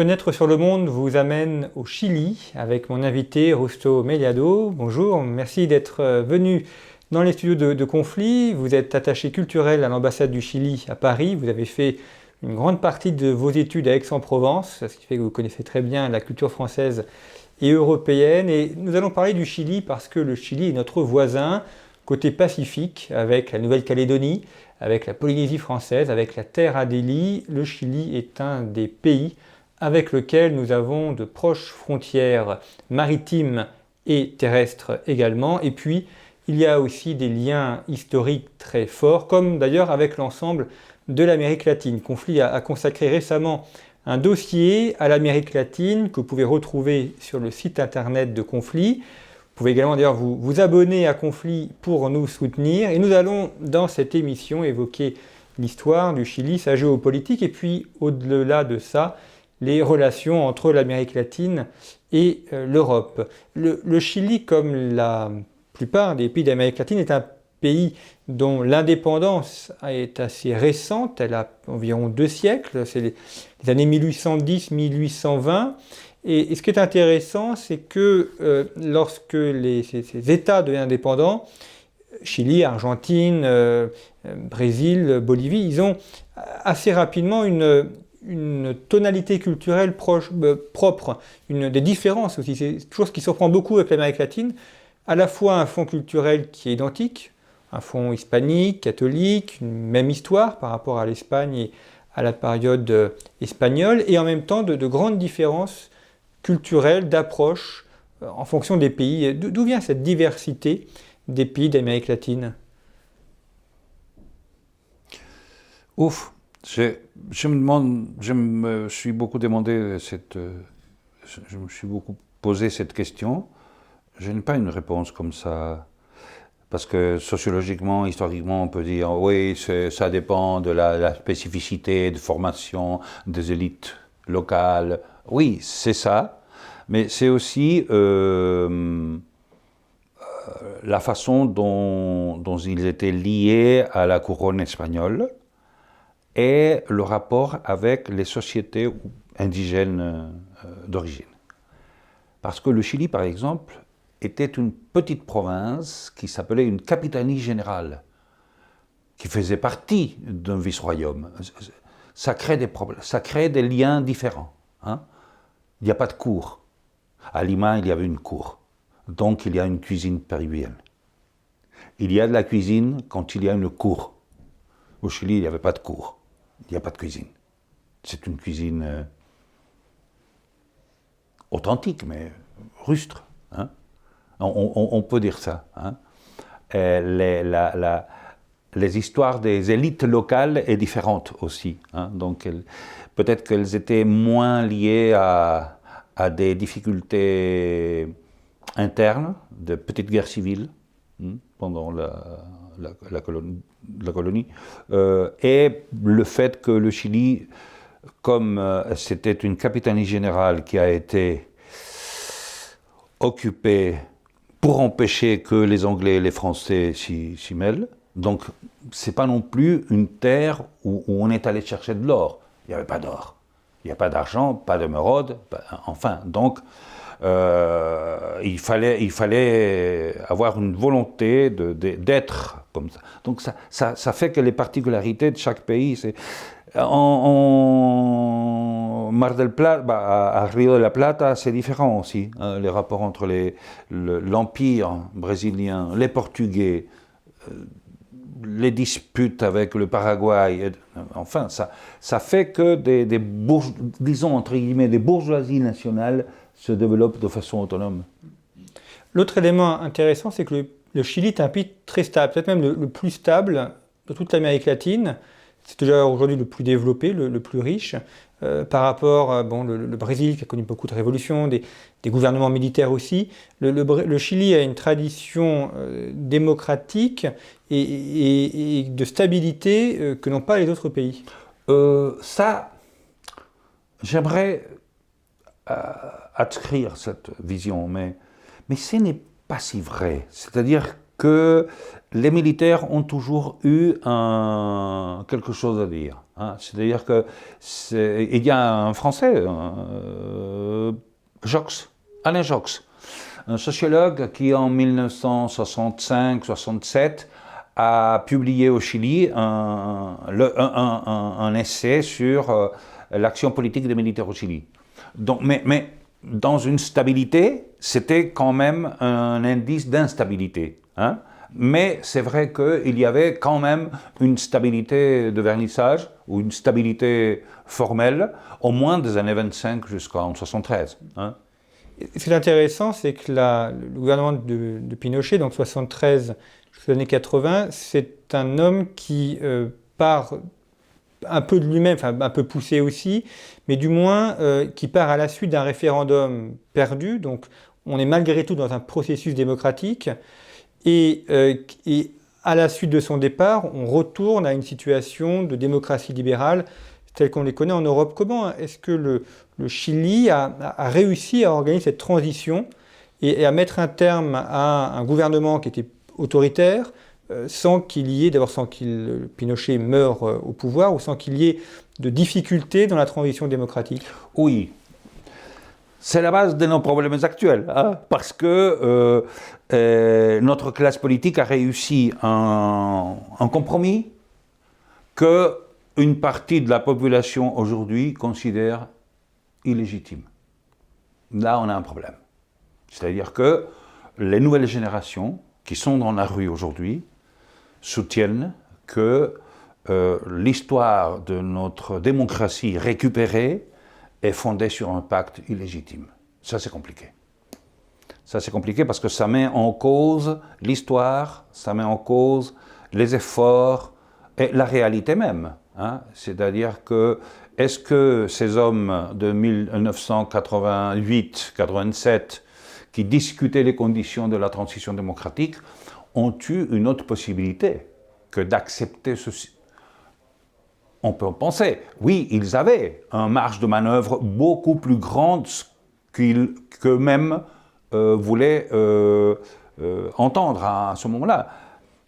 Fenêtre sur le monde vous amène au Chili avec mon invité Rusto Meliado. Bonjour, merci d'être euh, venu dans les studios de, Conflit. Vous êtes attaché culturel à l'ambassade du Chili à Paris. Vous avez fait une grande partie de vos études à Aix-en-Provence, ce qui fait que vous connaissez très bien la culture française et européenne. Et nous allons parler du Chili parce que le Chili est notre voisin côté Pacifique avec la Nouvelle-Calédonie, avec la Polynésie française, avec la Terre Adélie. Le Chili est un des pays avec lequel nous avons de proches frontières maritimes et terrestres également. Et puis, il y a aussi des liens historiques très forts, comme d'ailleurs avec l'ensemble de l'Amérique latine. Conflit a, consacré récemment un dossier à l'Amérique latine que vous pouvez retrouver sur le site internet de Conflit. Vous pouvez également d'ailleurs vous, abonner à Conflit pour nous soutenir. Et nous allons dans cette émission évoquer l'histoire du Chili, sa géopolitique, et puis au-delà de ça, les relations entre l'Amérique latine et euh, l'Europe. Le, Chili, comme la plupart des pays d'Amérique latine, est un pays dont l'indépendance est assez récente, elle a environ deux siècles, c'est les, années 1810-1820. Et, ce qui est intéressant, c'est que euh, lorsque les, ces, États deviennent indépendants, Chili, Argentine, euh, Brésil, Bolivie, ils ont assez rapidement une, une tonalité culturelle euh, propre, une des différences aussi. C'est toujours ce qui surprend beaucoup avec l'Amérique latine, à la fois un fond culturel qui est identique, un fond hispanique, catholique, une même histoire par rapport à l'Espagne et à la période euh, espagnole, et en même temps de, grandes différences culturelles, d'approche euh, en fonction des pays. D'où vient cette diversité des pays d'Amérique latine? Ouf, je, me demande, je me suis beaucoup demandé cette, je me suis beaucoup posé cette question. Je n'ai pas une réponse comme ça. Parce que sociologiquement, historiquement, on peut dire oui, ça dépend de la, spécificité de formation des élites locales. Oui, c'est ça. Mais c'est aussi euh, euh, la façon dont ils étaient liés à la couronne espagnole et le rapport avec les sociétés indigènes euh, d'origine. Parce que le Chili, par exemple, était une petite province qui s'appelait une capitanie générale, qui faisait partie d'un vice-royaume. Ça crée des problèmes, ça crée des liens différents. Hein. Il n'y a pas de cour. À Lima, il y avait une cour. Donc, il y a une cuisine péruvienne. Il y a de la cuisine quand il y a une cour. Au Chili, il n'y avait pas de cour il n'y a pas de cuisine. C'est une cuisine euh, authentique, mais rustre. Hein. On, peut dire ça. Hein. Les, les, histoires des élites locales est différente aussi. Hein. Donc peut-être qu'elles étaient moins liées à, des difficultés internes, de petites guerres civiles pendant la, la, colonie, la colonie euh, et le fait que le Chili, comme euh, c'était une capitanie générale qui a été occupée pour empêcher que les Anglais et les Français s'y mêlent, donc c'est pas non plus une terre où, on est allé chercher de l'or. Il n'y avait pas d'or. Il n'y a pas d'argent, pas de mérode, enfin, donc euh, il, fallait, il fallait avoir une volonté d'être comme ça. Donc ça, ça, fait que les particularités de chaque pays, c'est... En, Mar del Plata, bah, à Rio de la Plata, c'est différent aussi. Hein, les rapports entre l'Empire brésilien, les Portugais, euh, les disputes avec le Paraguay, enfin, ça, ça fait que des, des disons entre guillemets, des bourgeoisies nationales se développe de façon autonome. L'autre élément intéressant, c'est que le, Chili est un pays très stable, peut-être même le, plus stable de toute l'Amérique latine. C'est déjà aujourd'hui le plus développé, le, plus riche, euh, par rapport à bon, le, Brésil qui a connu beaucoup de révolutions, des, gouvernements militaires aussi. Le, Chili a une tradition euh, démocratique et, de stabilité euh, que n'ont pas les autres pays. ça, j'aimerais adscrire cette vision, mais, mais ce n'est pas si vrai. C'est-à-dire que les militaires ont toujours eu quelque chose à dire. Hein. C'est-à-dire que il y a un Français, euh, Jox, Alain Jox, un sociologue qui en 1965-67 a publié au Chili un, un, essai sur euh, l'action politique des militaires au Chili. Mais, dans une stabilité, c'était quand même un indice d'instabilité. Hein. Mais c'est vrai qu'il y avait quand même une stabilité de vernissage ou une stabilité formelle, au moins des années 25 jusqu'en 73. Hein. Ce qui est intéressant, c'est que le gouvernement de, Pinochet, donc 73 jusqu'aux années 80, c'est un homme qui euh, part un peu de lui-même, un peu poussé aussi, mais du moins euh, qui part à la suite d'un référendum perdu. Donc on est malgré tout dans un processus démocratique. Et, euh, et, à la suite de son départ, on retourne à une situation de démocratie libérale telle qu'on les connaît en Europe. Comment est-ce que le, Chili a, réussi à organiser cette transition et, à mettre un terme à un gouvernement qui était autoritaire, sans qu'il y ait, d'abord sans qu'il Pinochet meure euh, au pouvoir, ou sans qu'il y ait de difficultés dans la transition démocratique? Oui, c'est la base de nos problèmes actuels, hein, parce que euh, euh, notre classe politique a réussi un, compromis que une partie de la population aujourd'hui considère illégitime. Là, on a un problème. C'est-à-dire que les nouvelles générations qui sont dans la rue aujourd'hui soutiennent que euh, l'histoire de notre démocratie récupérée est fondée sur un pacte illégitime. Ça, c'est compliqué. Ça, c'est compliqué parce que ça met en cause l'histoire, ça met en cause les efforts et la réalité même. Hein. C'est-à-dire que, est-ce que ces hommes de 1988-87 qui discutaient les conditions de la transition démocratique ont eu une autre possibilité que d'accepter ceci on peut penser, oui, ils avaient un marge de manœuvre beaucoup plus grande qu'ils qu'eux-mêmes euh, voulaient euh, euh, entendre à, ce moment-là.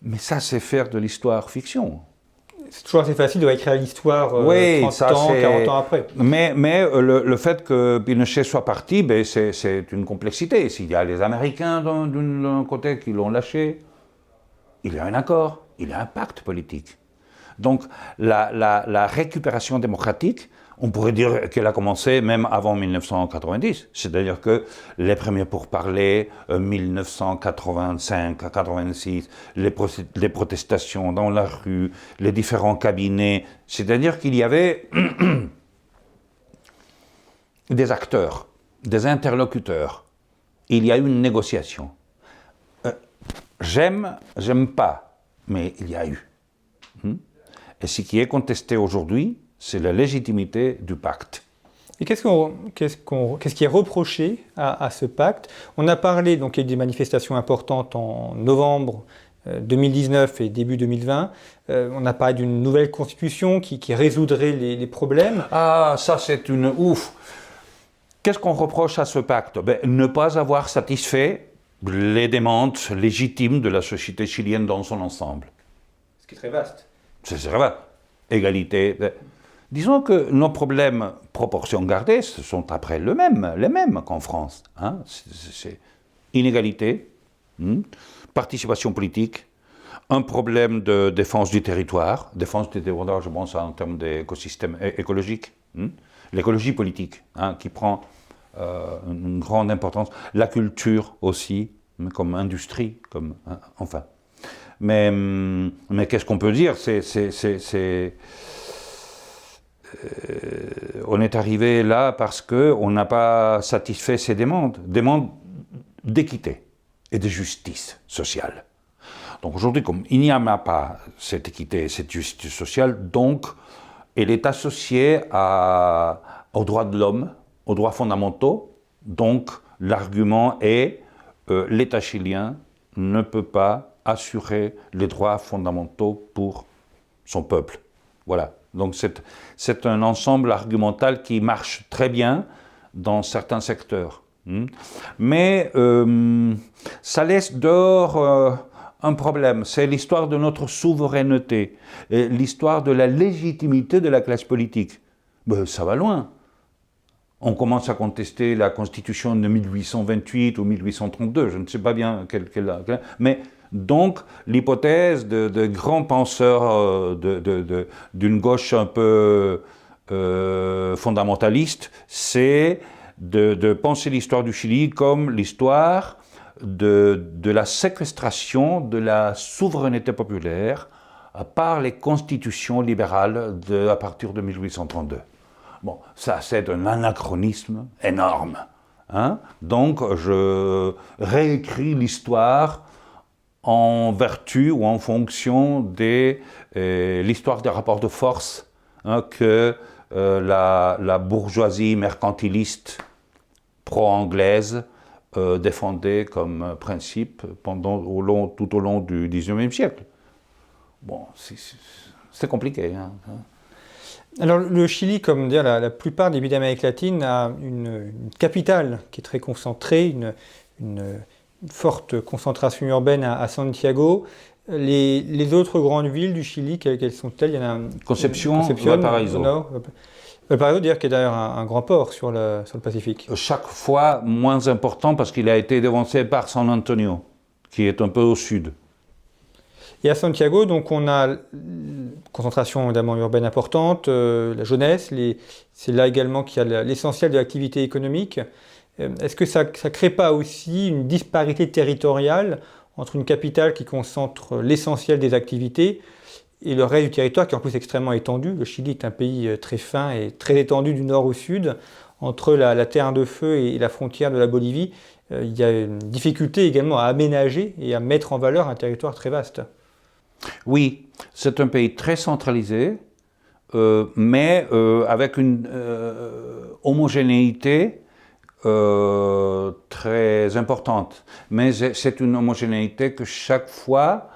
Mais ça, c'est faire de l'histoire fiction. C'est toujours assez facile de réécrire l'histoire oui, 30 ans, 40 ans après. Mais, mais le, fait que Pinochet soit parti, ben, c'est une complexité. S'il y a les Américains d'un côté qui l'ont lâché, il y a un accord, il y a un pacte politique. Donc la, récupération démocratique, on pourrait dire qu'elle a commencé même avant 1990. C'est-à-dire que les premiers pourparlers, 1985 à 86, les, les, protestations dans la rue, les différents cabinets, c'est-à-dire qu'il y avait des acteurs, des interlocuteurs. Il y a eu une négociation. J'aime, j'aime pas, mais il y a eu. Hmm? Et ce qui est contesté aujourd'hui, c'est la légitimité du pacte. Et qu'est-ce, qu'est-ce, qui est reproché à, ce pacte? On a parlé, donc il y a eu des manifestations importantes en novembre 2019 euh, et début 2020. Euh, on a parlé d'une nouvelle constitution qui, résoudrait les, problèmes. Ah, ça c'est une ouf. Qu'est-ce qu'on reproche à ce pacte? Ben, Ne pas avoir satisfait les demandes légitimes de la société chilienne dans son ensemble. Ce qui est très vaste. C'est vrai. Égalité. Disons que nos problèmes, proportions gardées, ce sont après le même, les mêmes qu'en France. Hein. C'est inégalité, hmm, participation politique, un problème de défense du territoire, défense du territoire, je pense en termes d'écosystème écologique, hmm, l'écologie politique, hein, qui prend euh, une grande importance, la culture aussi, comme industrie, comme, hein, enfin. Mais, hum, mais qu'est-ce qu'on peut dire? C'est, euh, On est arrivé là parce qu'on n'a pas satisfait ces demandes, demandes d'équité et de justice sociale. Donc aujourd'hui, comme il n'y a pas cette équité et cette justice sociale, donc elle est associée à, aux droits de l'homme, aux droits fondamentaux. Donc l'argument est euh, l'État chilien ne peut pas assurer les droits fondamentaux pour son peuple. Voilà. Donc c'est un ensemble argumental qui marche très bien dans certains secteurs. Hmm. Mais euh, ça laisse dehors euh, un problème, c'est l'histoire de notre souveraineté, l'histoire de la légitimité de la classe politique. Ben, ça va loin. On commence à contester la constitution de 1828 ou 1832, je ne sais pas bien quelle, quelle, mais donc l'hypothèse de, grands penseurs euh, d'une gauche un peu euh, fondamentaliste, c'est de, penser l'histoire du Chili comme l'histoire de, la séquestration de la souveraineté populaire par les constitutions libérales de, à partir de 1832. Bon, ça c'est un anachronisme énorme. Hein. Donc je réécris l'histoire en vertu ou en fonction de euh, l'histoire des rapports de force hein, que euh, la, bourgeoisie mercantiliste pro-anglaise euh, défendait comme principe tout au long du XIXe siècle. Bon, c'est compliqué. Hein. Alors le Chili, comme dire la, plupart des pays d'Amérique latine, a une, capitale qui est très concentrée, une, forte concentration urbaine à, Santiago. Les, autres grandes villes du Chili, quelles, sont-elles? Il y en a Conception, Conception Valparaiso. Valparaiso, dire qu'il y a d'ailleurs un, grand port sur le, sur le Pacifique. Chaque fois moins important parce qu'il a été devancé par San Antonio, qui est un peu au sud. Et à Santiago, donc on a concentration évidemment urbaine importante, euh, la jeunesse, c'est là également qu'il y a l'essentiel de l'activité économique. Euh, est-ce que ça ne crée pas aussi une disparité territoriale entre une capitale qui concentre l'essentiel des activités et le reste du territoire qui est en plus extrêmement étendu? Le Chili est un pays euh, très fin et très étendu du nord au sud. Entre la, terre de feu et la frontière de la Bolivie, il y a une difficulté également à aménager et à mettre en valeur un territoire très vaste. Oui, c'est un pays très centralisé, euh, mais euh, avec une euh, homogénéité très importante. Mais c'est une homogénéité que chaque fois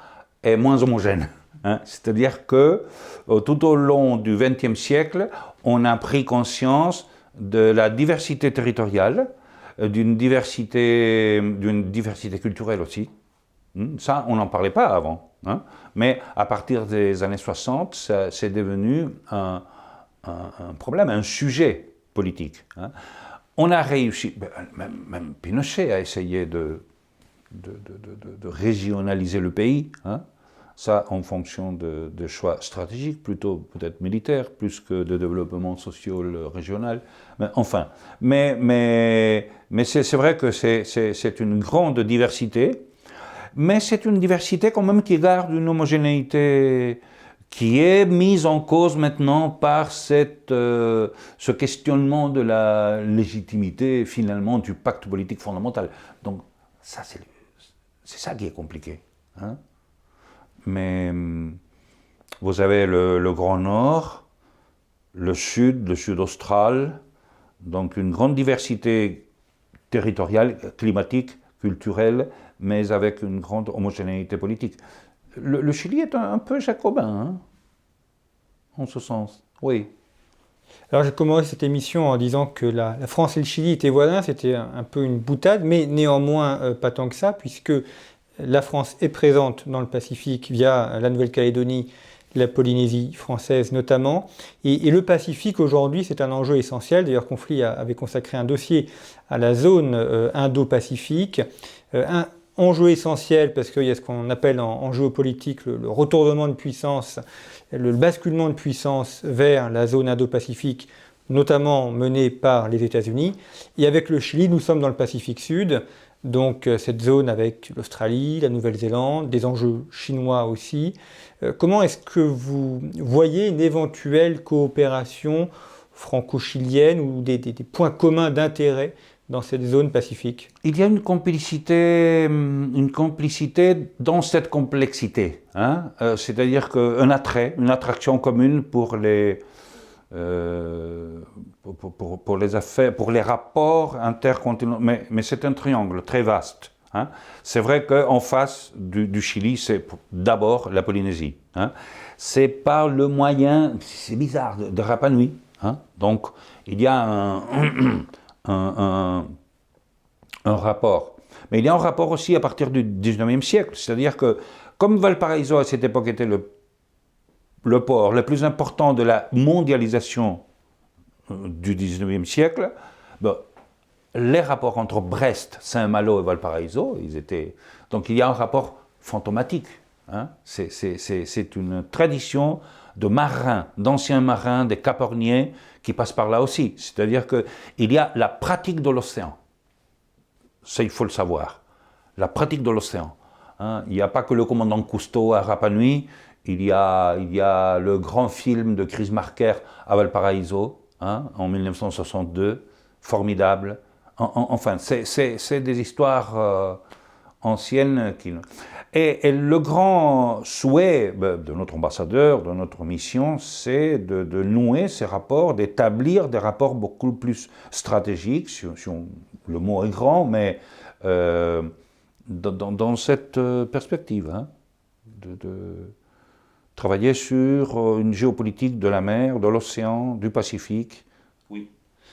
est moins homogène. Hein. C'est-à-dire que tout au long du XXe siècle, on a pris conscience de la diversité territoriale, d'une diversité, d'une diversité culturelle aussi. Hmm, ça, on n'en parlait pas avant. Hein. Mais à partir des années 60, c'est devenu un, problème, un sujet politique. Hein. On a réussi, ben, même, Pinochet a essayé de, régionaliser le pays, hein. ça en fonction de, choix stratégiques, plutôt peut-être militaires, plus que de développement social régional. Enfin, mais c'est vrai que c'est une grande diversité mais c'est une diversité quand même qui garde une homogénéité qui est mise en cause maintenant par euh, ce questionnement de la légitimité finalement du pacte politique fondamental. Donc ça, c'est, ça qui est compliqué. Hein. Mais hum, vous avez le, le, Grand Nord, le Sud, le Sud austral, donc une grande diversité territoriale, climatique, culturelle, mais avec une grande homogénéité politique. Le, Chili est un, peu jacobin, hein, en ce sens, oui. Alors j'ai commencé cette émission en disant que la, France et le Chili étaient voisins, c'était un, peu une boutade, mais néanmoins euh, pas tant que ça, puisque la France est présente dans le Pacifique via la Nouvelle-Calédonie, la Polynésie française notamment. Et, le Pacifique aujourd'hui, c'est un enjeu essentiel. D'ailleurs, Conflit avait consacré un dossier à la zone euh, Indo-Pacifique. Euh, enjeu essentiel parce qu'il y a ce qu'on appelle en, géopolitique le, retournement de puissance, le basculement de puissance vers la zone Indo-Pacifique, notamment mené par les États-Unis. Et avec le Chili, nous sommes dans le Pacifique Sud, donc euh, cette zone avec l'Australie, la Nouvelle-Zélande, des enjeux chinois aussi. Euh, comment est-ce que vous voyez une éventuelle coopération franco-chilienne ou des points communs d'intérêt dans cette zone pacifique Il y a une complicité, hum, une complicité dans cette complexité. Hein euh, C'est-à-dire qu'un attrait, une attraction commune pour les, euh, pour, les affaires, pour les rapports intercontinentaux. Mais, c'est un triangle très vaste. Hein c'est vrai qu'en face du, Chili, c'est d'abord la Polynésie. Hein c'est par le moyen, c'est bizarre, de, de. Hein donc il y a un. un, rapport. Mais il a un rapport aussi à partir du 19e siècle. C'est-à-dire que, comme Valparaiso à cette époque était le, le port le plus important de la mondialisation euh, du 19e siècle, ben, les rapports entre Brest, Saint-Malo et Valparaiso, ils étaient. Donc il y a un rapport fantomatique. Hein. C'est une tradition de marins, d'anciens marins, des caporniers qui passent par là aussi. C'est-à-dire qu'il y a la pratique de l'océan. Ça, il faut le savoir. La pratique de l'océan. Hein. Il n'y a pas que le commandant Cousteau à Rapa Nui, il y, a, il y a le grand film de Chris Marker à Valparaiso, hein, en 1962, formidable. enfin, c'est des histoires euh, anciennes qui... Et, le grand souhait ben, de notre ambassadeur, de notre mission, c'est de, nouer ces rapports, d'établir des rapports beaucoup plus stratégiques, si, le mot est grand, mais euh, dans, cette euh, perspective, hein, de, travailler sur euh, une géopolitique de la mer, de l'océan, du Pacifique. Oui.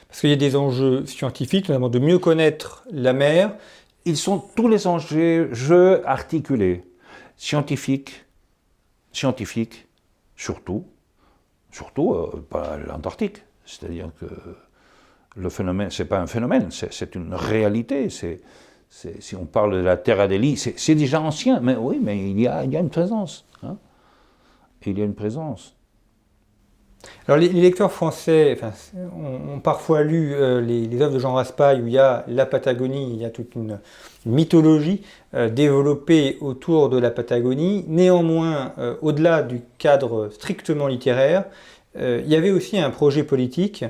Parce qu'il y a des enjeux scientifiques, notamment de mieux connaître la mer, ils sont tous les enjeux articulés, scientifiques, scientifiques, surtout, surtout euh, pas l'Antarctique. C'est-à-dire que le phénomène, c'est pas un phénomène, c'est une réalité. C'est, si on parle de la Terre Adélie, c'est déjà ancien, mais oui, mais il y a, il y a une présence. Hein. Il y a une présence. Alors les, lecteurs français ont, parfois lu euh, les, œuvres de Jean Raspail où il y a la Patagonie, il y a toute une, mythologie euh, développée autour de la Patagonie. Néanmoins, euh, au-delà du cadre strictement littéraire, il y avait aussi un projet politique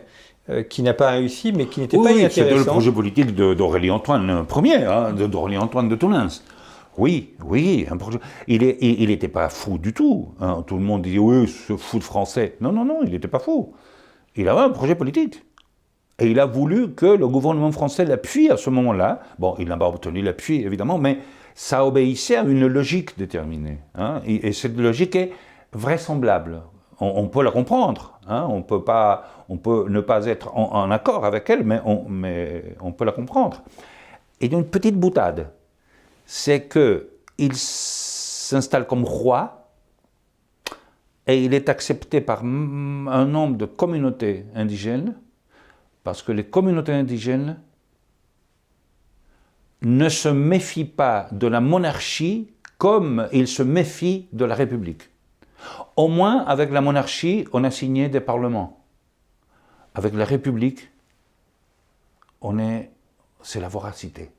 qui n'a pas réussi, mais qui n'était pas inintéressant. C'était le projet politique d'Aurélie Antoine Ier, hein, d'Aurélie Antoine de Toulens. Oui, oui, un. Il n'était pas fou du tout. Hein. Tout le monde dit oui, ce fou de français. Non, non, non, il n'était pas fou. Il avait un projet politique. Et il a voulu que le gouvernement français l'appuie à ce moment-là. Bon, il n'a pas obtenu l'appui, évidemment, mais ça obéissait à une logique déterminée. Hein. Et, cette logique est vraisemblable. On, peut la comprendre. Hein. On, peut pas, on peut ne pas être en, accord avec elle, mais on, mais on peut la comprendre. Et une petite boutade c'est qu'il s'installe comme roi et il est accepté par un nombre de communautés indigènes, parce que les communautés indigènes ne se méfient pas de la monarchie comme ils se méfient de la République. Au moins, avec la monarchie, on a signé des parlements. Avec la République, on est, c'est la voracité.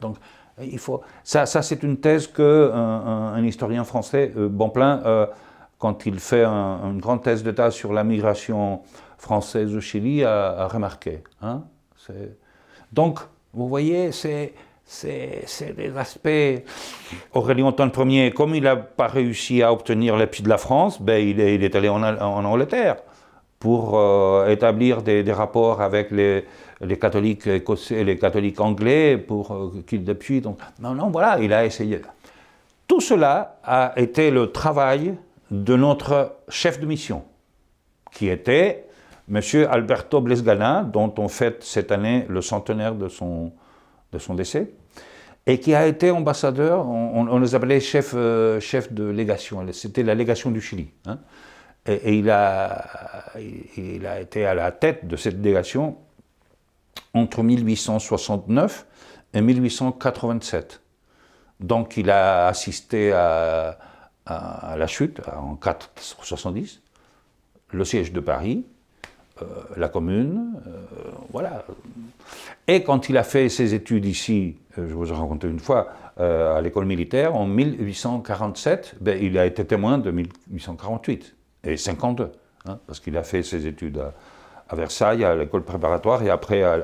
Donc, il faut, ça, ça c'est une thèse que un, historien français, euh, Bonplein, euh, quand il fait une grande thèse d'État sur la migration française au Chili, a, remarqué. Hein. Donc, vous voyez, c'est c'est des aspects. Aurélien Antoine Ier, comme il n'a pas réussi à obtenir l'appui de la France, ben il, est, allé en, Angleterre pour euh, établir des, rapports avec les, les, catholiques écossais les catholiques anglais pour euh, qu'ils appuient. Donc, non, non, voilà, il a essayé. Tout cela a été le travail de notre chef de mission, qui était M. Alberto Blesgana, dont on fête cette année le centenaire de son, de son décès, et qui a été ambassadeur, on, les appelait chef, euh, chef de légation, c'était la légation du Chili. Hein. Et, il, a, il a été à la tête de cette délégation entre 1869 et 1887. Donc il a assisté à, la chute en 470, le siège de Paris, euh, la commune, euh, voilà. Et quand il a fait ses études ici, euh, je vous ai raconté une fois, à l'école militaire, en 1847, ben, il a été témoin de 1848 et 52, hein, parce qu'il a fait ses études à, Versailles, à l'école préparatoire et après à,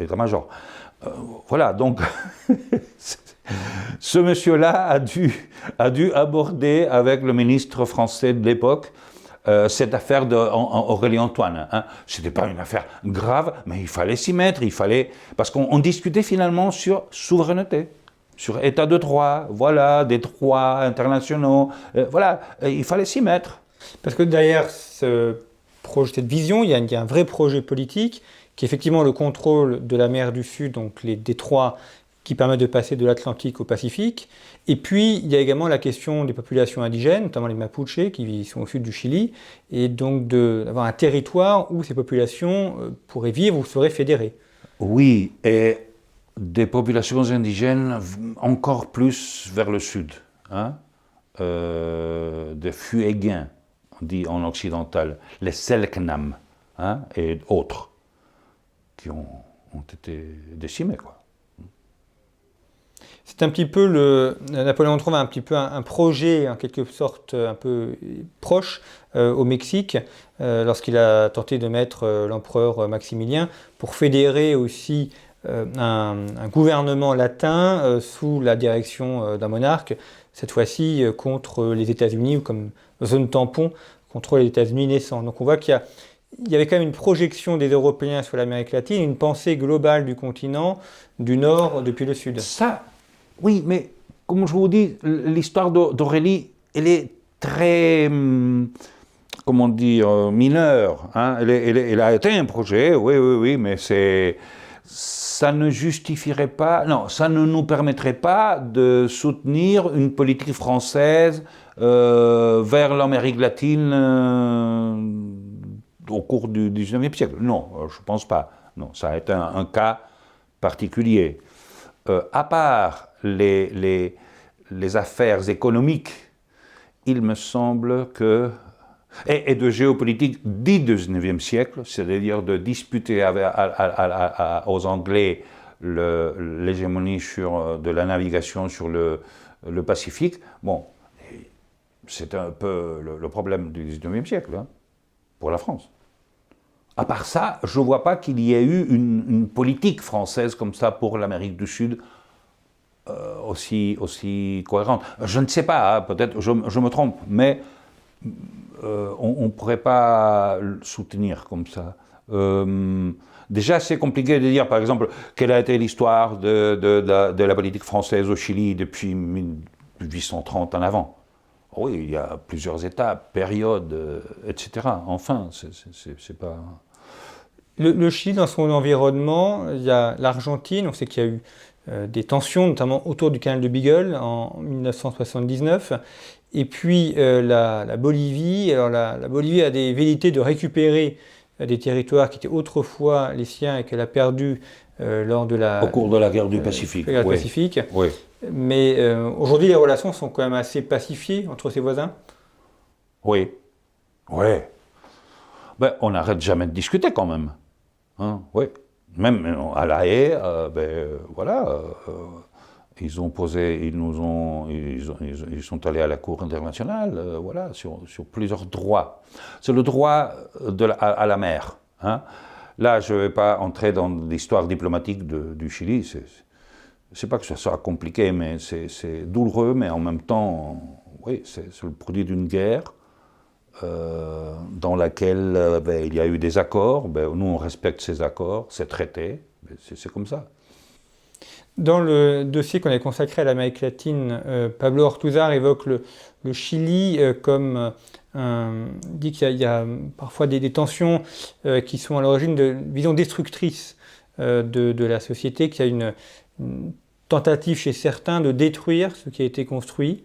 l'état-major. Euh, voilà, donc ce monsieur-là a dû, a dû aborder avec le ministre français de l'époque euh, cette affaire d'Aurélie Antoine. Hein. Ce n'était pas une affaire grave, mais il fallait s'y mettre, il fallait... Parce qu'on discutait finalement sur souveraineté, sur état de droit, voilà, des droits internationaux, euh, voilà, il fallait s'y mettre. Parce que derrière ce cette vision, il y, a, un vrai projet politique qui est effectivement le contrôle de la mer du Sud, donc les détroits qui permettent de passer de l'Atlantique au Pacifique. Et puis, il y a également la question des populations indigènes, notamment les Mapuches, qui sont au sud du Chili, et donc d'avoir un territoire où ces populations euh, pourraient vivre ou seraient fédérées. Oui, et des populations indigènes encore plus vers le sud, hein? euh, des Fuéguins, on dit en occidental, les Selknam hein, et autres, qui ont, ont été décimés. Quoi. C'est un petit peu le. Napoléon III a un petit peu un, projet, en quelque sorte, un peu proche euh, au Mexique, euh, lorsqu'il a tenté de mettre euh, l'empereur Maximilien pour fédérer aussi un, gouvernement latin sous la direction d'un monarque, cette fois-ci contre les États-Unis ou comme zone tampon contre les États-Unis naissants. Donc on voit qu'il y avait quand même une projection des Européens sur l'Amérique latine, une pensée globale du continent, du nord depuis le sud. Ça, oui, mais comme je vous dis, l'histoire d'Aurélie, elle est très, hum, comment dire, euh, mineure. Hein. Elle, a été un projet, oui, oui, oui, mais c'est, ça ne justifierait pas, non, ça ne nous permettrait pas de soutenir une politique française euh, vers l'Amérique latine euh, au cours du XIXe siècle. Non, je ne pense pas. Non, ça a été un, cas particulier. à part les, les, affaires économiques, il me semble que et, de géopolitique du 19e siècle, c'est-à-dire de disputer aux Anglais l'hégémonie de la navigation sur le, le Pacifique. Bon, c'est un peu le, problème du 19e siècle hein, pour la France. À part ça, je ne vois pas qu'il y ait eu une, politique française comme ça pour l'Amérique du Sud euh, aussi, cohérente. Je ne sais pas, hein, peut-être je, me trompe, mais euh, on ne pourrait pas soutenir comme ça. Euh, déjà, c'est compliqué de dire, par exemple, quelle a été l'histoire de, de, la politique française au Chili depuis 1830 en avant. Oui, il y a plusieurs étapes, périodes, etc. Enfin, c'est pas... Le, le, Chili, dans son environnement, il y a l'Argentine, on sait qu'il y a eu euh, des tensions, notamment autour du canal de Beagle en 1979. Et puis euh, la, Bolivie. Alors la, Bolivie a des velléités de récupérer euh, des territoires qui étaient autrefois les siens et qu'elle a perdus lors de la... Au cours de la guerre du Pacifique. Guerre oui. Pacifique. Oui. Mais aujourd'hui, les relations sont quand même assez pacifiées entre ses voisins. Oui. Oui. Ben, on n'arrête jamais de discuter quand même. Hein? Oui. Même euh, à La Haye, euh, ben, euh, voilà, ils ont posé, ils nous ont, ils, sont allés à la Cour internationale, voilà, sur, sur, plusieurs droits. C'est le droit à, la mer. Hein. Là, je ne vais pas entrer dans l'histoire diplomatique du Chili. C'est pas que ce soit compliqué, mais c'est douloureux, mais en même temps, oui, c'est le produit d'une guerre. Euh, dans laquelle euh, ben, il y a eu des accords. Ben, nous, on respecte ces accords, ces traités. Ben, c'est comme ça. Dans le dossier qu'on a consacré à l'Amérique latine, euh, Pablo Ortuzar évoque le, Chili comme un, dit qu'il y, a parfois des, tensions qui sont à l'origine de vision destructrice de, la société, qu'il y a une, tentative chez certains de détruire ce qui a été construit.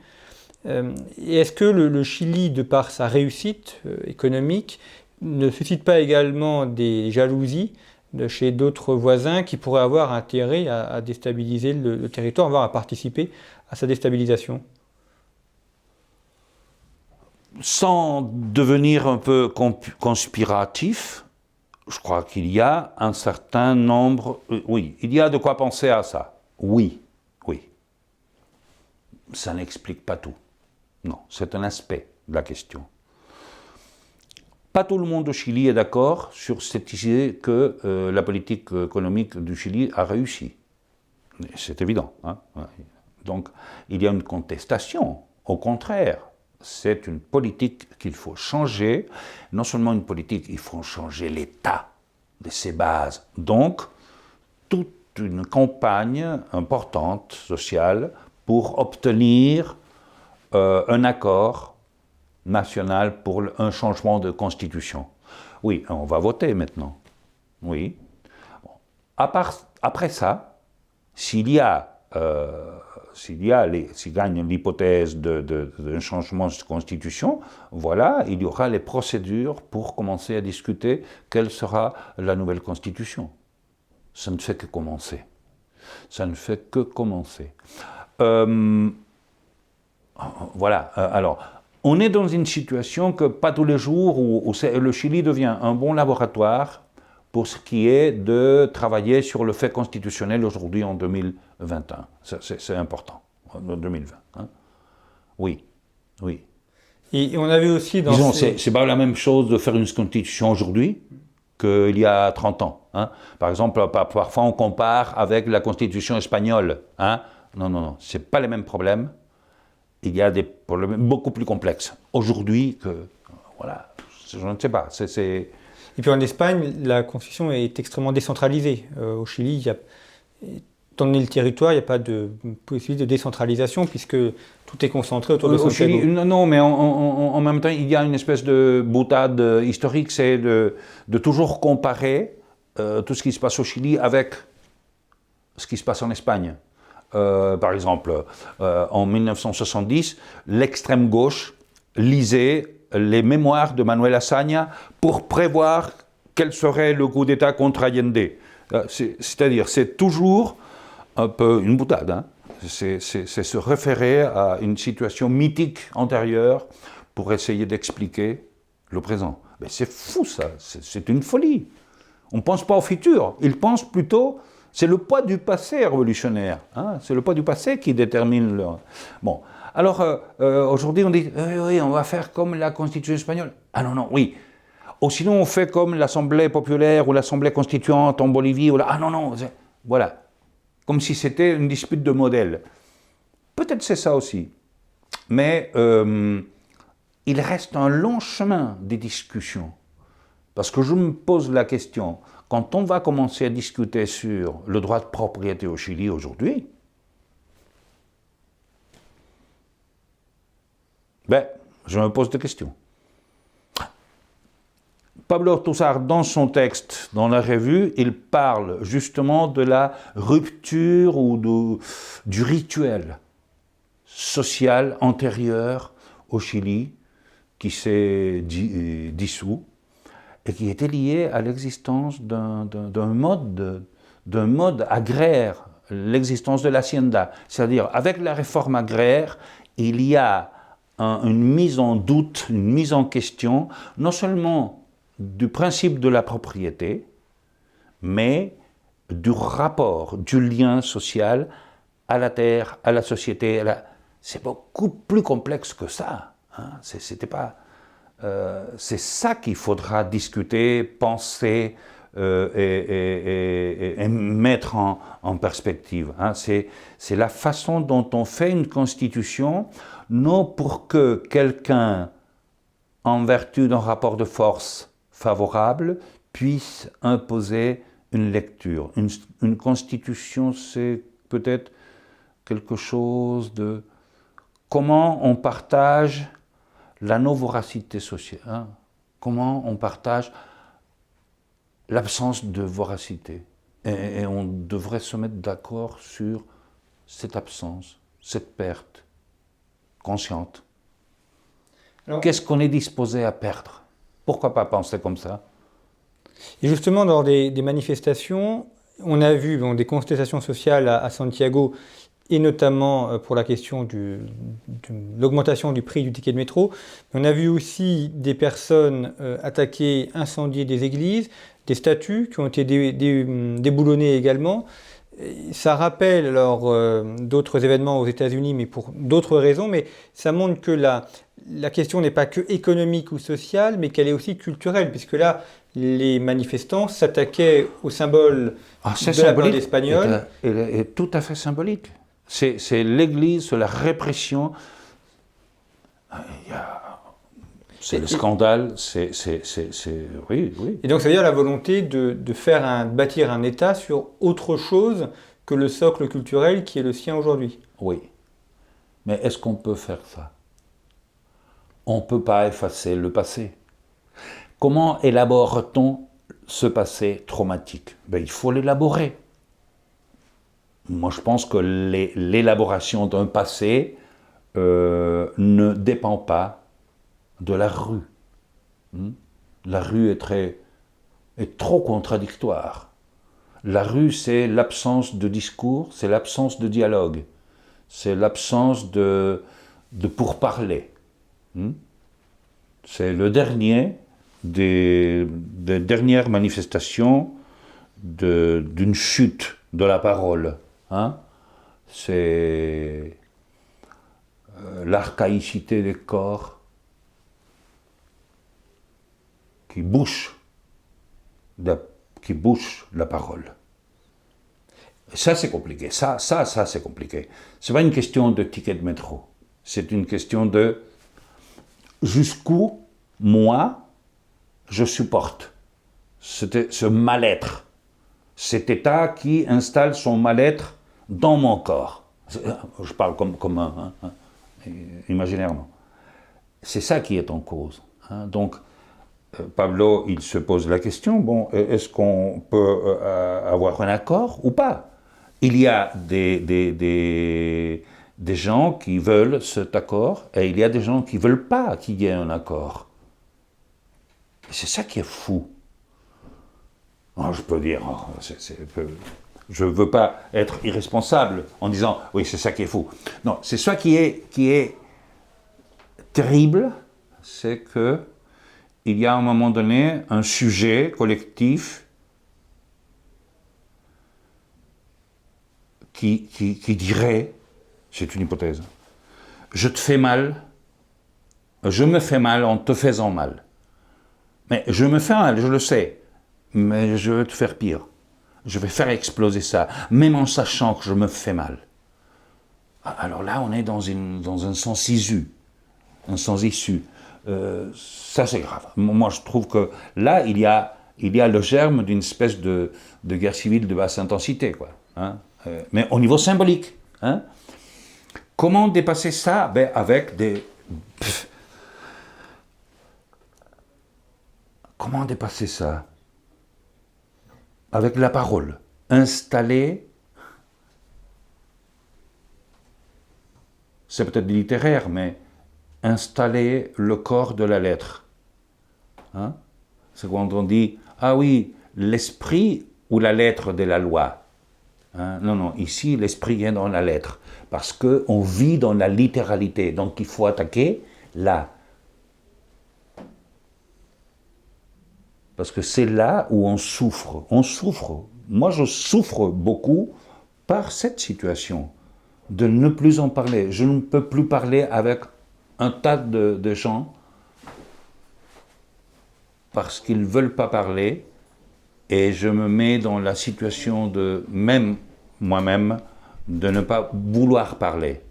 Euh, est-ce que le, Chili, de par sa réussite euh, économique, ne suscite pas également des jalousies chez d'autres voisins qui pourraient avoir intérêt à, déstabiliser le, territoire, voire à participer à sa déstabilisation? Sans devenir un peu conspiratif, je crois qu'il y a un certain nombre... Euh, oui, il y a de quoi penser à ça. Oui, oui. Ça n'explique pas tout. Non, c'est un aspect de la question. Pas tout le monde au Chili est d'accord sur cette idée que euh, la politique économique du Chili a réussi. C'est évident. Hein. Donc, il y a une contestation. Au contraire, c'est une politique qu'il faut changer. Non seulement une politique, il faut changer l'état de ses bases. Donc, une campagne importante sociale pour obtenir euh, un accord national pour un changement de constitution. Oui, on va voter maintenant. Oui. Après ça, S'il y a, euh, y a, s'il gagne l'hypothèse d'un changement de constitution, voilà, il y aura les procédures pour commencer à discuter quelle sera la nouvelle constitution. Ça ne fait que commencer. Ça ne fait que commencer. Euh, voilà. Euh, alors, on est dans une situation que pas tous les jours où, le Chili devient un bon laboratoire pour ce qui est de travailler sur le fait constitutionnel aujourd'hui en 2021. C'est important, en 2020. Hein. Oui, oui. Et on a vu aussi dans. Disons, c'est pas la même chose de faire une constitution aujourd'hui qu'il y a 30 ans. Hein. Par exemple, parfois on compare avec la constitution espagnole. Hein. Non, non, non, c'est pas les mêmes problèmes il y a des problèmes beaucoup plus complexes aujourd'hui que. Voilà, je ne sais pas. Et puis en Espagne, la constitution est extrêmement décentralisée. Euh, au Chili, il étant donné le territoire, il n'y a pas de possibilité de décentralisation puisque tout est concentré autour de au Santiago. Chili, non, mais en, même temps, il y a une espèce de boutade historique, c'est de, de toujours comparer euh, tout ce qui se passe au Chili avec ce qui se passe en Espagne. Euh, par exemple, euh, en 1970, l'extrême gauche lisait les mémoires de Manuel Azaña pour prévoir quel serait le coup d'État contre Allende. Euh, c'est-à-dire, c'est toujours un peu une boutade. Hein. C'est se référer à une situation mythique antérieure pour essayer d'expliquer le présent. Mais c'est fou ça, c'est une folie. On ne pense pas au futur, il pense plutôt c'est le poids du passé révolutionnaire. Hein. c'est le poids du passé qui détermine le. Bon. Alors, euh, euh, aujourd'hui, on dit oui, oui, on va faire comme la Constitution espagnole. Ah non, non, oui. Ou sinon, on fait comme l'Assemblée populaire ou l'Assemblée constituante en Bolivie. Ou Ah non, non. Voilà. Comme si c'était une dispute de modèle. Peut-être c'est ça aussi. Mais euh, il reste un long chemin des discussions. Parce que je me pose la question quand on va commencer à discuter sur le droit de propriété au Chili aujourd'hui, ben, je me pose des questions. Pablo Ortuzar, dans son texte, dans la revue, il parle justement de la rupture ou du rituel social antérieur au Chili qui s'est dissous et qui était lié à l'existence d'un mode, d'un mode agraire, l'existence de l'hacienda. C'est-à-dire, avec la réforme agraire, il y a une mise en doute, une mise en question, non seulement du principe de la propriété, mais du rapport, du lien social à la terre, à la société. C'est beaucoup plus complexe que ça. Hein. Pas euh, c'est ça qu'il faudra discuter, penser euh, et, mettre en, perspective. Hein. C'est la façon dont on fait une constitution, non pour que quelqu'un, en vertu d'un rapport de force favorable, puisse imposer une lecture. Une, une constitution, c'est peut-être quelque chose de comment on partage la non-voracité sociale. Hein. Comment on partage l'absence de voracité. Et, on devrait se mettre d'accord sur cette absence, cette perte consciente. Qu'est-ce qu'on est disposé à perdre? Pourquoi pas penser comme ça? Et justement, lors des, manifestations, on a vu des contestations sociales à Santiago et notamment euh, pour la question de l'augmentation du prix du ticket de métro. On a vu aussi des personnes euh, attaquer, incendier des églises, des statues qui ont été déboulonnées également. Ça rappelle alors euh, d'autres événements aux États-Unis, mais pour d'autres raisons, mais ça montre que la, la question n'est pas que économique ou sociale, mais qu'elle est aussi culturelle, puisque là, les manifestants s'attaquaient au symbole ah, de la espagnole. Est tout à fait symbolique. C'est l'Église, la répression. C'est le scandale, c'est. Oui, oui. Et donc, ça veut dire la volonté de, faire un, bâtir un État sur autre chose que le socle culturel qui est le sien aujourd'hui. Oui. Mais est-ce qu'on peut faire ça? On ne peut pas effacer le passé. Comment élabore-t-on ce passé traumatique? Ben, Il faut l'élaborer. moi je pense que l'élaboration d'un passé euh, ne dépend pas de la rue. Hmm? La rue est, très, est trop contradictoire. La rue, c'est l'absence de discours, c'est l'absence de dialogue, c'est l'absence de, de pourparler. Hmm? C'est le dernier des, dernières manifestations d'une chute de la parole. Hein? C'est euh, l'archaïcité des corps qui bouche, qui bouche la parole. ça, c'est compliqué. Ça, ça, ça, c'est compliqué. C'est pas une question de ticket de métro. C'est une question de jusqu'où moi je supporte ce mal-être, cet état qui installe son mal-être dans mon corps. Je parle comme, comme un, imaginairement. C'est ça qui est en cause. Hein. Donc, Pablo, il se pose la question, bon, est-ce qu'on peut euh, avoir un accord ou pas? Il y a des, des, des, des, gens qui veulent cet accord et il y a des gens qui ne veulent pas qu'il y ait un accord. C'est ça qui est fou. Oh, je peux dire, oh, je ne veux pas être irresponsable en disant, oui, c'est ça qui est fou. Non, c'est ça qui est, qui est terrible, c'est que il y a à un moment donné un sujet collectif qui, qui, dirait, c'est une hypothèse, je te fais mal, je me fais mal en te faisant mal. Mais je me fais mal, je le sais. Mais je vais te faire pire. Je vais faire exploser ça, même en sachant que je me fais mal. Alors là, on est dans, une, dans un sens issu. Un sens issu. Euh, ça, c'est grave. Moi, je trouve que là, il y a, il y a le germe d'une espèce de, de, guerre civile de basse intensité. Quoi, hein. euh, mais au niveau symbolique. Hein. Comment dépasser ça? Ben, Avec des. Comment dépasser ça? Avec la parole. Installer, c'est peut-être littéraire, mais installer le corps de la lettre. Hein? C'est quand on dit, ah oui, l'esprit ou la lettre de la loi. Hein? Non, non, ici, l'esprit vient dans la lettre, parce qu'on vit dans la littéralité, donc il faut attaquer là. Parce que c'est là où on souffre. On souffre. Moi, je souffre beaucoup par cette situation de ne plus en parler. Je ne peux plus parler avec un tas de, gens parce qu'ils ne veulent pas parler et je me mets dans la situation de même moi-même de ne pas vouloir parler.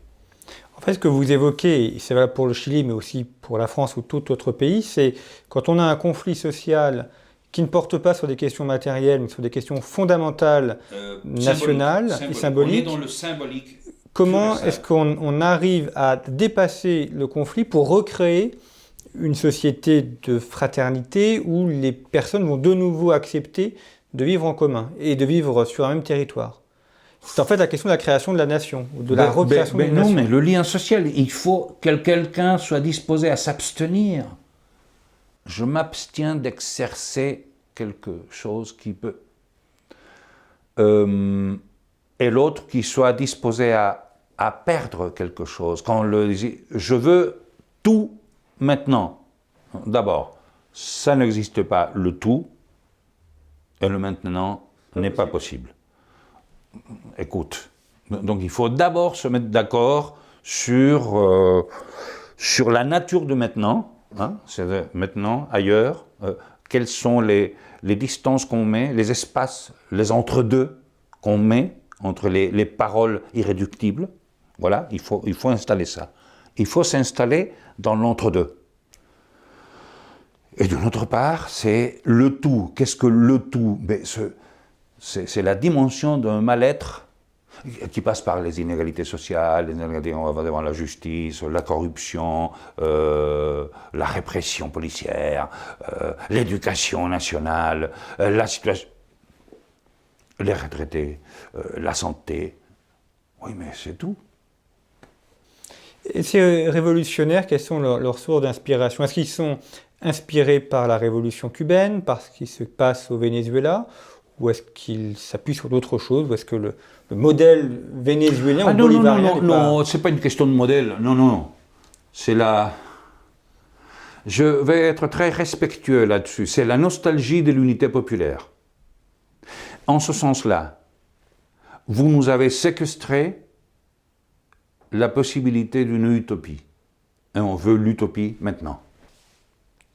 En fait, ce que vous évoquez, c'est vrai pour le Chili, mais aussi pour la France ou tout autre pays, c'est quand on a un conflit social qui ne porte pas sur des questions matérielles, mais sur des questions fondamentales, euh, nationales et symboliques. On est dans le symbolique. Comment est-ce qu'on arrive à dépasser le conflit pour recréer une société de fraternité où les personnes vont de nouveau accepter de vivre en commun et de vivre sur un même territoire? C'est en fait la question de la création de la nation, ou de la ben, recréation ben, de la non, mais le lien social, il faut que quelqu'un soit disposé à s'abstenir. Je m'abstiens d'exercer quelque chose qui peut. Euh, et l'autre qui soit disposé à, à, perdre quelque chose. Quand on le dit, je veux tout maintenant. D'abord, ça n'existe pas, le tout, et le maintenant n'est pas possible écoute, donc il faut d'abord se mettre d'accord sur, euh, sur la nature de maintenant, hein, c'est maintenant, ailleurs, euh, quelles sont les, les distances qu'on met, les espaces, les entre-deux qu'on met entre les, les, paroles irréductibles. Voilà, il faut, il faut installer ça. Il faut s'installer dans l'entre-deux. Et d'une autre part, c'est le tout. Qu'est-ce que le tout? Ben, c'est la dimension d'un mal-être qui passe par les inégalités sociales, les inégalités devant la justice, la corruption, euh, la répression policière, euh, l'éducation nationale, euh, la situation, les retraités, la santé, Oui, mais c'est tout. Et ces révolutionnaires, quelles sont leurs, sources d'inspiration Est-ce qu'ils sont inspirés par la révolution cubaine, par ce qui se passe au Venezuela ou est-ce qu'ils s'appuient sur d'autres choses Ou est-ce que le, modèle vénézuélien ah, ou non, bolivarien Non, non, non, c'est pas une question de modèle. Non, non, non. C'est la. Je vais être très respectueux là-dessus. C'est la nostalgie de l'unité populaire. En ce sens-là, vous nous avez séquestré la possibilité d'une utopie. Et on veut l'utopie maintenant.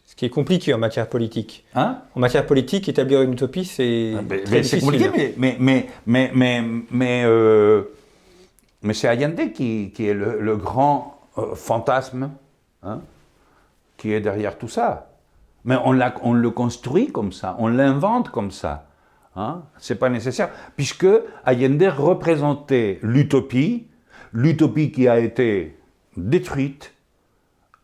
Ce qui est compliqué en matière politique. Hein? En matière politique, établir une utopie, c'est ah, très difficile. compliqué, mais, mais, mais, mais, mais, euh, mais c'est Allende qui, qui, est le, grand euh, fantasme hein, qui est derrière tout ça. Mais on, on le construit comme ça, on l'invente comme ça. Hein, c'est pas nécessaire, puisque Allende représentait l'utopie, l'utopie qui a été détruite,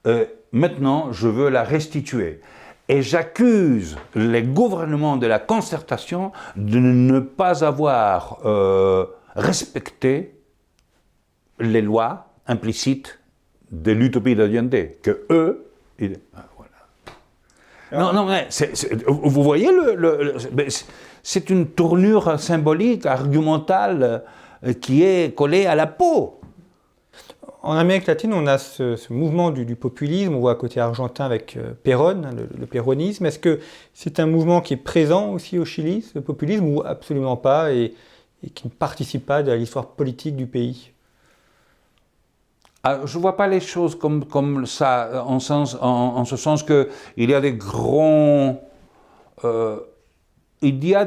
euh, maintenant je veux la restituer. Et j'accuse les gouvernements de la concertation de ne pas avoir euh, respecté les lois implicites de l'utopie d'Allende, que eux, ah, non, non, mais vous voyez, le, c'est une tournure symbolique, argumentale, euh, qui est collée à la peau. En Amérique latine, on a ce, mouvement du, populisme, on voit à côté argentin avec euh, Perón, hein, le, péronisme. Est-ce que c'est un mouvement qui est présent aussi au Chili, ce populisme, ou absolument pas, et, qui ne participe pas de l'histoire politique du pays? Ah, je ne vois pas les choses comme, ça, en, sens, en, ce sens qu'il y a des grands... Euh, il y a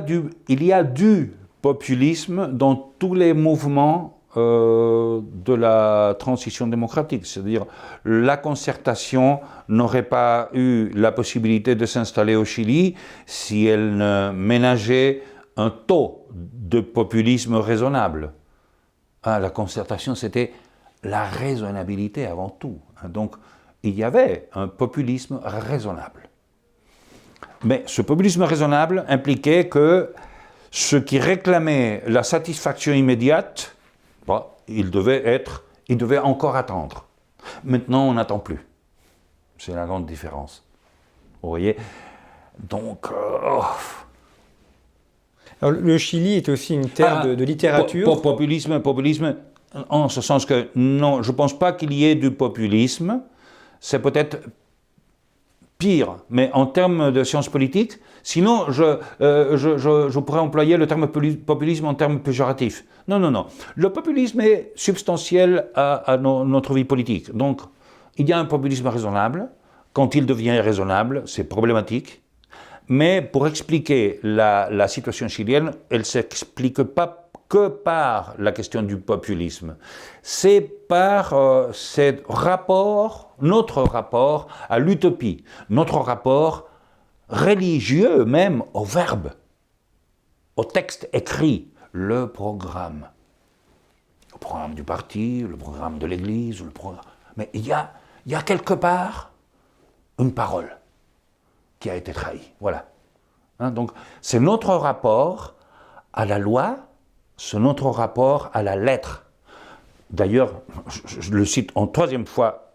du populisme dans tous les mouvements euh, de la transition démocratique. C'est-à-dire, la concertation n'aurait pas eu la possibilité de s'installer au Chili si elle ne ménageait un taux de populisme raisonnable. Ah, la concertation, c'était la raisonnabilité avant tout. Donc, il y avait un populisme raisonnable. Mais ce populisme raisonnable impliquait que ceux qui réclamaient la satisfaction immédiate il devait être, il devait encore attendre. Maintenant, on n'attend plus. C'est la grande différence. Vous voyez? Donc. Euh, Alors, le Chili est aussi une terre ah, de, littérature. populisme, populisme, en ce sens que non, je ne pense pas qu'il y ait du populisme. C'est peut-être pire, mais en termes de sciences politiques, sinon euh, je, je, pourrais employer le terme populisme en termes péjoratifs. Non, non, non. Le populisme est substantiel à, notre vie politique. Donc, il y a un populisme raisonnable. Quand il devient raisonnable, c'est problématique. Mais pour expliquer la, situation chilienne, elle ne s'explique pas que par la question du populisme. C'est par euh, ce rapport, notre rapport à l'utopie, notre rapport religieux même au verbe, au texte écrit, le programme. Le programme du parti, le programme de l'Église, le programme. Mais il y a, quelque part une parole qui a été trahie. Voilà. Hein, donc c'est notre rapport à la loi, c'est notre rapport à la lettre. D'ailleurs, je, le cite en troisième fois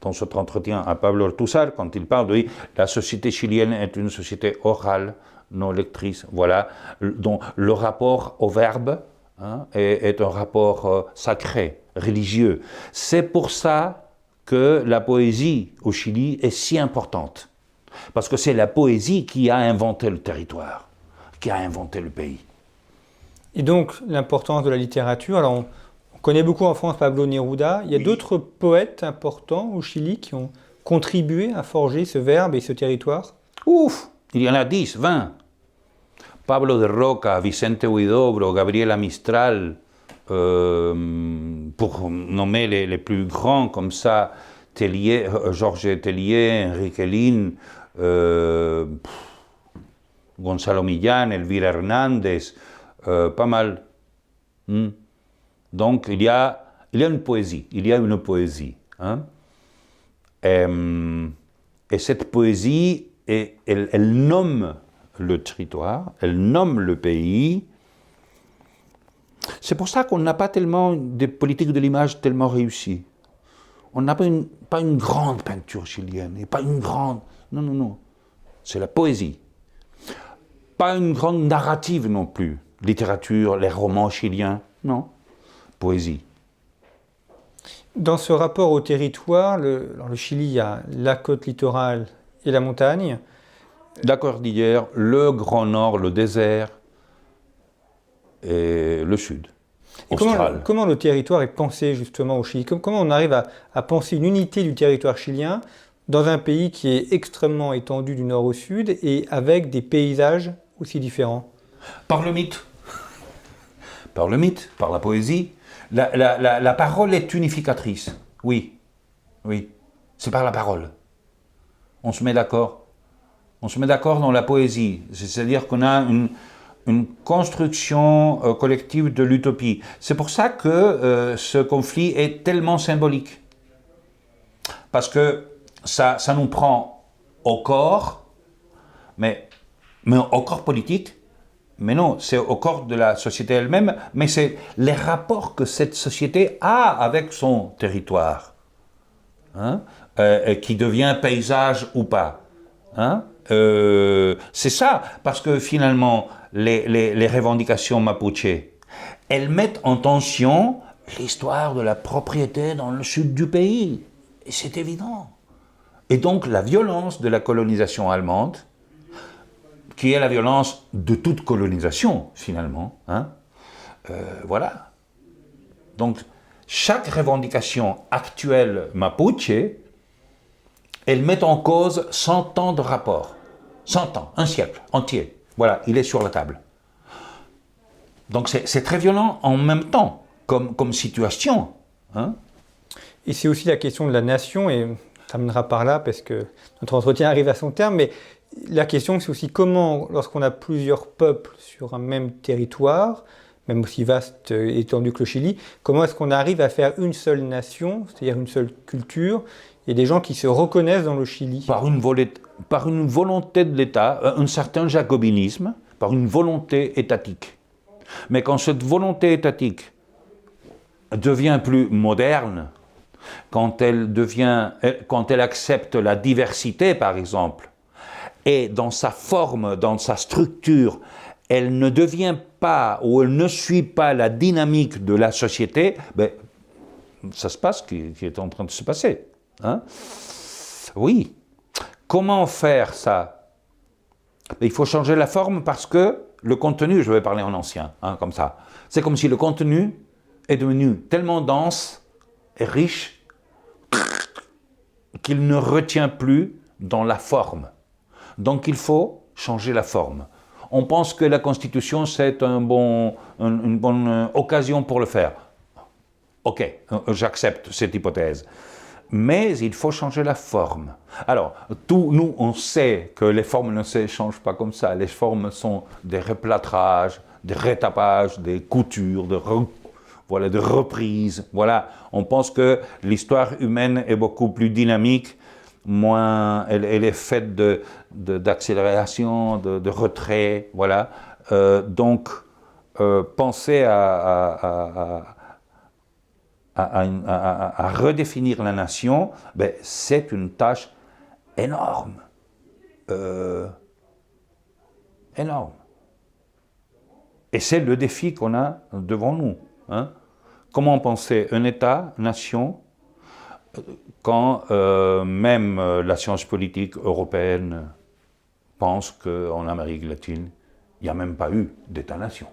dans cet entretien à Pablo Ortuzar, quand il parle de la société chilienne est une société orale, non lectrice, voilà, dont le rapport au verbe hein, est, un rapport euh, sacré, religieux. C'est pour ça que la poésie au Chili est si importante, parce que c'est la poésie qui a inventé le territoire, qui a inventé le pays. Et donc l'importance de la littérature. Connaît beaucoup en France Pablo Neruda. Il y a d'autres poètes importants au Chili qui ont contribué à forger ce verbe et ce territoire? Ouf Il y en a 10, 20. Pablo de Roca, Vicente Huidobro, Gabriela Mistral, euh, pour nommer les, plus grands comme ça, Tellier, euh, Georges Tellier, Enrique Lin, euh, Gonzalo Millán, Elvira Hernández, euh, pas mal. Hmm. Donc il y, a, il y a une poésie, il y a une poésie. Hein. Euh, et, cette poésie, elle, nomme le territoire, elle nomme le pays. C'est pour ça qu'on n'a pas tellement des politiques de l'image tellement réussies. On n'a pas une, pas une grande peinture chilienne, et pas une grande... Non, non, non. C'est la poésie. Pas une grande narrative non plus. Littérature, les romans chiliens, non. Poésie. Dans ce rapport au territoire, le, le Chili, il y a la côte littorale et la montagne. La cordillère, le grand nord, le désert et le sud. Comment, comment, le territoire est pensé justement au Chili? Comment on arrive à, à, penser une unité du territoire chilien dans un pays qui est extrêmement étendu du nord au sud et avec des paysages aussi différents? Par le mythe. Par le mythe, par la poésie, la, parole est unificatrice. Oui, oui. C'est par la parole. On se met d'accord. On se met d'accord dans la poésie. C'est-à-dire qu'on a une, construction euh, collective de l'utopie. C'est pour ça que euh, ce conflit est tellement symbolique. Parce que ça, ça nous prend au corps, mais, mais au corps politique, mais non, c'est au corps de la société elle-même, mais c'est les rapports que cette société a avec son territoire, hein, euh, qui devient paysage ou pas. Hein. Euh, c'est ça, parce que finalement, les, les, revendications mapuche, elles mettent en tension l'histoire de la propriété dans le sud du pays. Et c'est évident. Et donc la violence de la colonisation allemande, qui est la violence de toute colonisation, finalement. Hein. Euh, voilà. Donc, chaque revendication actuelle mapuche, elle met en cause 100 ans de rapport. 100 ans, un siècle entier. Voilà, il est sur la table. Donc c'est très violent en même temps, comme, comme situation. Hein. Et c'est aussi la question de la nation, et on terminera par là parce que notre entretien arrive à son terme, mais la question, c'est aussi comment, lorsqu'on a plusieurs peuples sur un même territoire, même aussi vaste et étendu que le Chili, comment est-ce qu'on arrive à faire une seule nation, c'est-à-dire une seule culture, et des gens qui se reconnaissent dans le Chili? Par une, par une volonté de l'État, euh, un certain jacobinisme, par une volonté étatique. Mais quand cette volonté étatique devient plus moderne, quand elle, devient, quand elle accepte la diversité, par exemple, et dans sa forme, dans sa structure, elle ne devient pas ou elle ne suit pas la dynamique de la société, ben, ça se passe ce qui, est en train de se passer. Hein. Oui. Comment faire ça? Il faut changer la forme parce que le contenu, je vais parler en ancien, hein, comme ça, c'est comme si le contenu est devenu tellement dense et riche qu'il ne retient plus dans la forme. Donc il faut changer la forme. On pense que la Constitution, c'est un bon, une bonne occasion pour le faire. Ok, j'accepte cette hypothèse. Mais il faut changer la forme. Alors, tout, nous, on sait que les formes ne se changent pas comme ça. Les formes sont des replâtrages, des rétapages, des coutures, de, voilà, de reprises. Voilà, on pense que l'histoire humaine est beaucoup plus dynamique moins, elle, est faite d'accélération, de, de, retrait, voilà. Euh, donc, euh, penser à, à, redéfinir la nation, ben, c'est une tâche énorme. Euh, énorme. Et c'est le défi qu'on a devant nous. Hein. Comment penser un État, nation, quand euh, même euh, la science politique européenne pense qu'en Amérique latine, il n'y a même pas eu d'État-nation.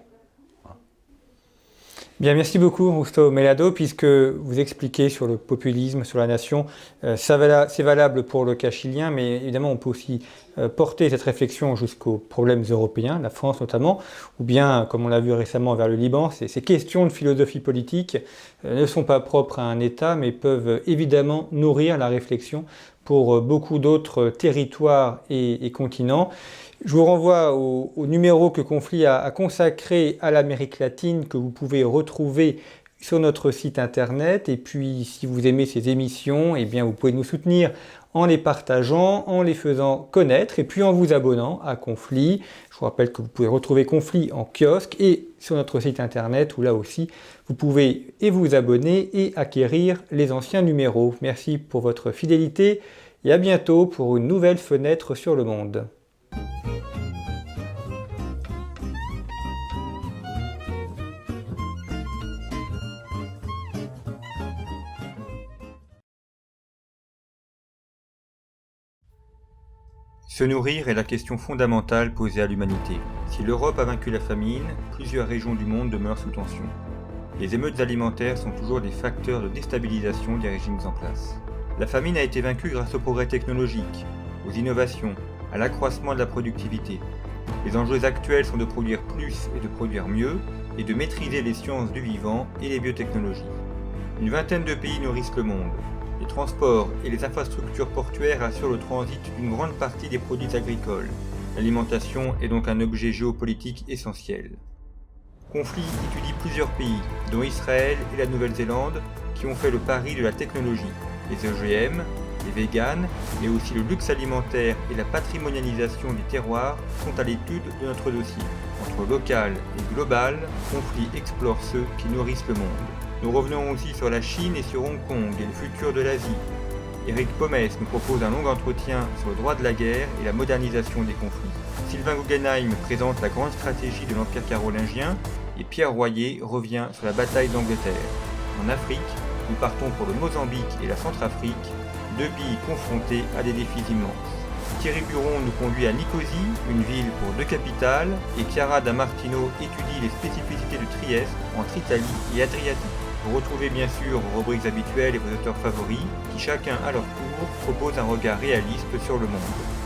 Bien, merci beaucoup, Augusto Melado, puisque vous expliquez sur le populisme, sur la nation. Euh, c'est valable pour le cas chilien, mais évidemment, on peut aussi euh, porter cette réflexion jusqu'aux problèmes européens, la France notamment, ou bien, comme on l'a vu récemment vers le Liban, ces, questions de philosophie politique euh, ne sont pas propres à un État, mais peuvent évidemment nourrir la réflexion pour beaucoup d'autres territoires et continents. Je vous renvoie au, numéro que Conflit a, consacré à l'Amérique latine, que vous pouvez retrouver sur notre site internet. Et puis, si vous aimez ces émissions, eh bien, vous pouvez nous soutenir en les partageant, en les faisant connaître et puis en vous abonnant à Conflit. Je vous rappelle que vous pouvez retrouver Conflit en kiosque et sur notre site internet où là aussi vous pouvez et vous abonner et acquérir les anciens numéros. Merci pour votre fidélité et à bientôt pour une nouvelle fenêtre sur le monde. Se nourrir est la question fondamentale posée à l'humanité. Si l'Europe a vaincu la famine, plusieurs régions du monde demeurent sous tension. Les émeutes alimentaires sont toujours des facteurs de déstabilisation des régimes en place. La famine a été vaincue grâce au progrès technologique, aux innovations, à l'accroissement de la productivité. Les enjeux actuels sont de produire plus et de produire mieux, et de maîtriser les sciences du vivant et les biotechnologies. Une vingtaine de pays nourrissent le monde, les transports et les infrastructures portuaires assurent le transit d'une grande partie des produits agricoles. L'alimentation est donc un objet géopolitique essentiel. Conflit étudie plusieurs pays, dont Israël et la Nouvelle-Zélande, qui ont fait le pari de la technologie. Les OGM, les véganes, mais aussi le luxe alimentaire et la patrimonialisation des terroirs sont à l'étude de notre dossier. Entre local et global, Conflit explore ceux qui nourrissent le monde. Nous revenons aussi sur la Chine et sur Hong Kong et le futur de l'Asie. Eric Pomès nous propose un long entretien sur le droit de la guerre et la modernisation des conflits. Sylvain Guggenheim présente la grande stratégie de l'Empire carolingien et Pierre Royer revient sur la bataille d'Angleterre. En Afrique, nous partons pour le Mozambique et la Centrafrique, deux pays confrontés à des défis immenses. Thierry Buron nous conduit à Nicosie, une ville pour deux capitales, et Chiara Damartino étudie les spécificités de Trieste entre Italie et Adriatique. Vous retrouvez bien sûr vos rubriques habituelles et vos auteurs favoris, qui chacun à leur tour proposent un regard réaliste sur le monde.